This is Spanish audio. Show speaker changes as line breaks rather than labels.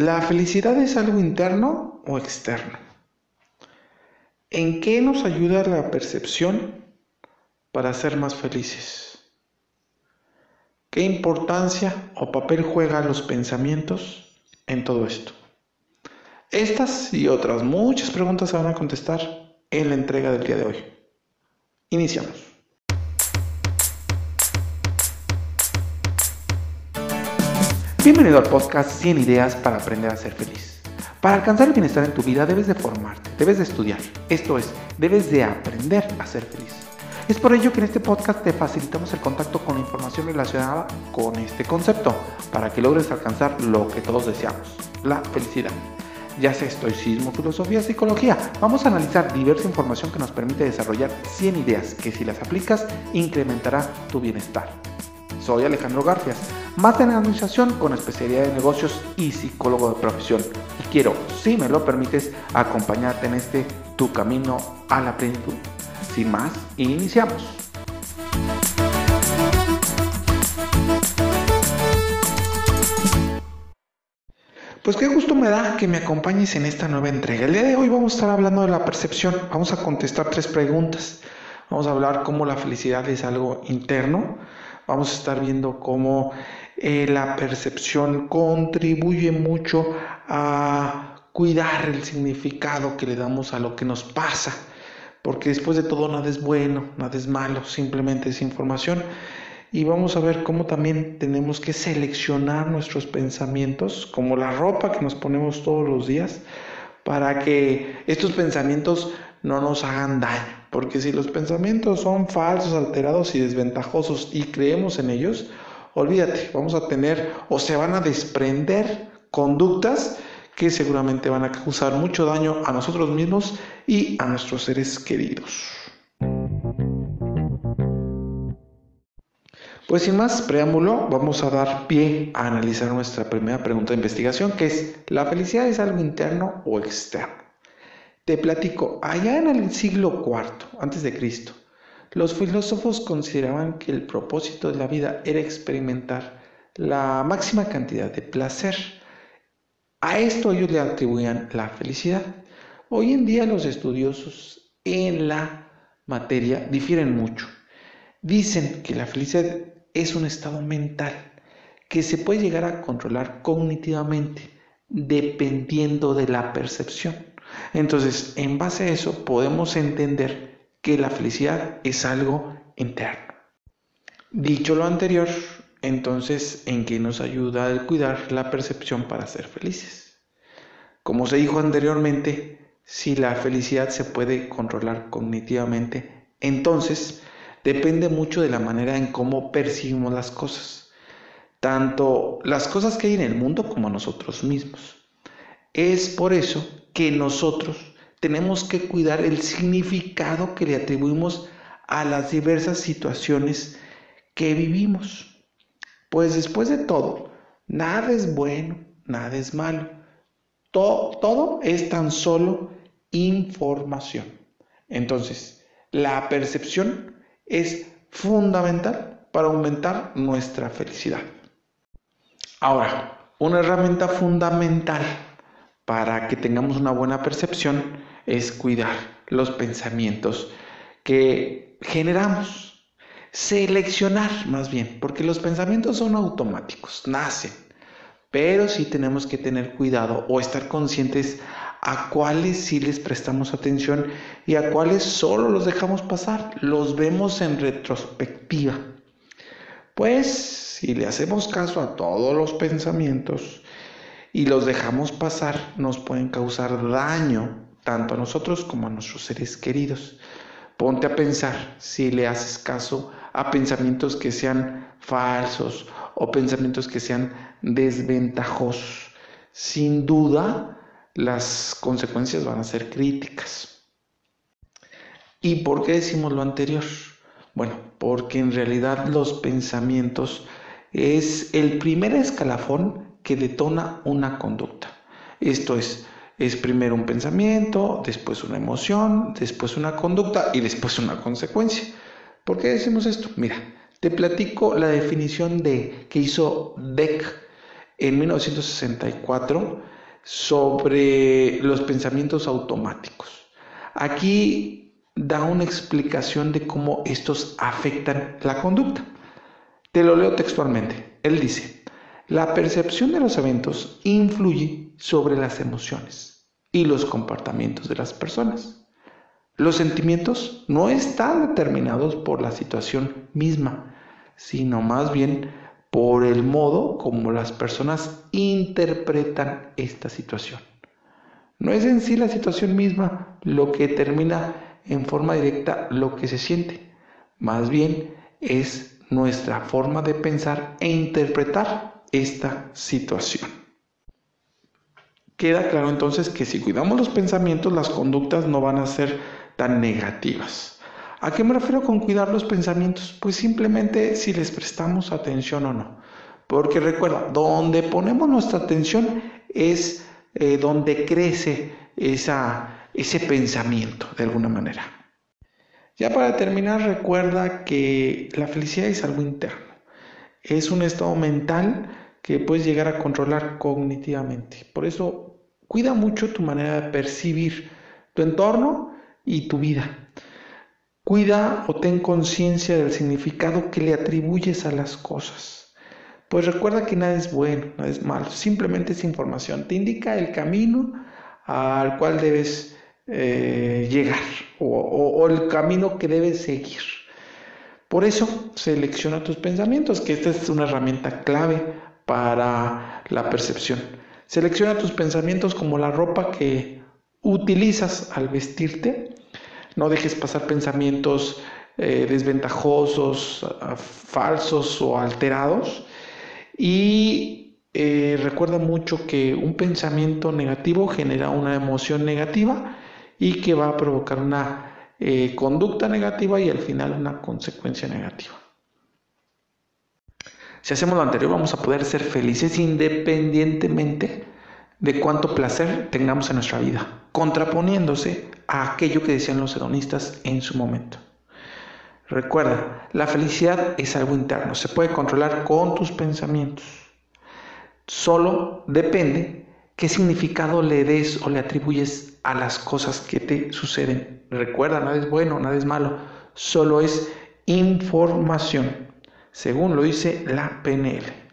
¿La felicidad es algo interno o externo? ¿En qué nos ayuda la percepción para ser más felices? ¿Qué importancia o papel juegan los pensamientos en todo esto? Estas y otras muchas preguntas se van a contestar en la entrega del día de hoy. Iniciamos. Bienvenido al podcast 100 ideas para aprender a ser feliz. Para alcanzar el bienestar en tu vida debes de formarte, debes de estudiar. Esto es, debes de aprender a ser feliz. Es por ello que en este podcast te facilitamos el contacto con la información relacionada con este concepto, para que logres alcanzar lo que todos deseamos, la felicidad. Ya sea estoicismo, filosofía, psicología, vamos a analizar diversa información que nos permite desarrollar 100 ideas que si las aplicas incrementará tu bienestar. Soy Alejandro Garfias, máster en administración con especialidad de negocios y psicólogo de profesión. Y quiero, si me lo permites, acompañarte en este tu camino a la plenitud. Sin más, iniciamos. Pues qué gusto me da que me acompañes en esta nueva entrega. El día de hoy vamos a estar hablando de la percepción. Vamos a contestar tres preguntas. Vamos a hablar cómo la felicidad es algo interno, vamos a estar viendo cómo eh, la percepción contribuye mucho a cuidar el significado que le damos a lo que nos pasa, porque después de todo nada es bueno, nada es malo, simplemente es información. Y vamos a ver cómo también tenemos que seleccionar nuestros pensamientos, como la ropa que nos ponemos todos los días, para que estos pensamientos no nos hagan daño. Porque si los pensamientos son falsos, alterados y desventajosos y creemos en ellos, olvídate, vamos a tener o se van a desprender conductas que seguramente van a causar mucho daño a nosotros mismos y a nuestros seres queridos. Pues sin más preámbulo, vamos a dar pie a analizar nuestra primera pregunta de investigación, que es, ¿la felicidad es algo interno o externo? Te platico, allá en el siglo IV antes de Cristo, los filósofos consideraban que el propósito de la vida era experimentar la máxima cantidad de placer. A esto ellos le atribuían la felicidad. Hoy en día los estudiosos en la materia difieren mucho. Dicen que la felicidad es un estado mental que se puede llegar a controlar cognitivamente dependiendo de la percepción. Entonces, en base a eso, podemos entender que la felicidad es algo interno. Dicho lo anterior, entonces, ¿en qué nos ayuda el cuidar la percepción para ser felices? Como se dijo anteriormente, si la felicidad se puede controlar cognitivamente, entonces depende mucho de la manera en cómo percibimos las cosas, tanto las cosas que hay en el mundo como nosotros mismos. Es por eso que nosotros tenemos que cuidar el significado que le atribuimos a las diversas situaciones que vivimos. Pues después de todo, nada es bueno, nada es malo. Todo, todo es tan solo información. Entonces, la percepción es fundamental para aumentar nuestra felicidad. Ahora, una herramienta fundamental para que tengamos una buena percepción es cuidar los pensamientos que generamos. Seleccionar más bien, porque los pensamientos son automáticos, nacen, pero sí tenemos que tener cuidado o estar conscientes a cuáles sí les prestamos atención y a cuáles solo los dejamos pasar, los vemos en retrospectiva. Pues si le hacemos caso a todos los pensamientos, y los dejamos pasar, nos pueden causar daño tanto a nosotros como a nuestros seres queridos. Ponte a pensar si le haces caso a pensamientos que sean falsos o pensamientos que sean desventajosos. Sin duda, las consecuencias van a ser críticas. ¿Y por qué decimos lo anterior? Bueno, porque en realidad los pensamientos es el primer escalafón que detona una conducta. Esto es, es primero un pensamiento, después una emoción, después una conducta y después una consecuencia. ¿Por qué decimos esto? Mira, te platico la definición de que hizo Beck en 1964 sobre los pensamientos automáticos. Aquí da una explicación de cómo estos afectan la conducta. Te lo leo textualmente. Él dice, la percepción de los eventos influye sobre las emociones y los comportamientos de las personas. Los sentimientos no están determinados por la situación misma, sino más bien por el modo como las personas interpretan esta situación. No es en sí la situación misma lo que determina en forma directa lo que se siente, más bien es nuestra forma de pensar e interpretar esta situación. Queda claro entonces que si cuidamos los pensamientos, las conductas no van a ser tan negativas. ¿A qué me refiero con cuidar los pensamientos? Pues simplemente si les prestamos atención o no. Porque recuerda, donde ponemos nuestra atención es eh, donde crece esa, ese pensamiento de alguna manera. Ya para terminar, recuerda que la felicidad es algo interno. Es un estado mental que puedes llegar a controlar cognitivamente. Por eso, cuida mucho tu manera de percibir tu entorno y tu vida. Cuida o ten conciencia del significado que le atribuyes a las cosas. Pues recuerda que nada es bueno, nada es malo, simplemente es información. Te indica el camino al cual debes eh, llegar o, el camino que debes seguir. Por eso selecciona tus pensamientos, que esta es una herramienta clave para la percepción. Selecciona tus pensamientos como la ropa que utilizas al vestirte no dejes pasar pensamientos eh, desventajosos, falsos o alterados. Y eh, recuerda mucho que un pensamiento negativo genera una emoción negativa y que va a provocar una eh, conducta negativa y al final una consecuencia negativa. Si hacemos lo anterior vamos a poder ser felices independientemente de cuánto placer tengamos en nuestra vida, contraponiéndose a aquello que decían los hedonistas en su momento. Recuerda, la felicidad es algo interno, se puede controlar con tus pensamientos. Solo depende qué significado le des o le atribuyes a las cosas que te suceden. Recuerda, nada es bueno, nada es malo, solo es información, según lo dice la PNL.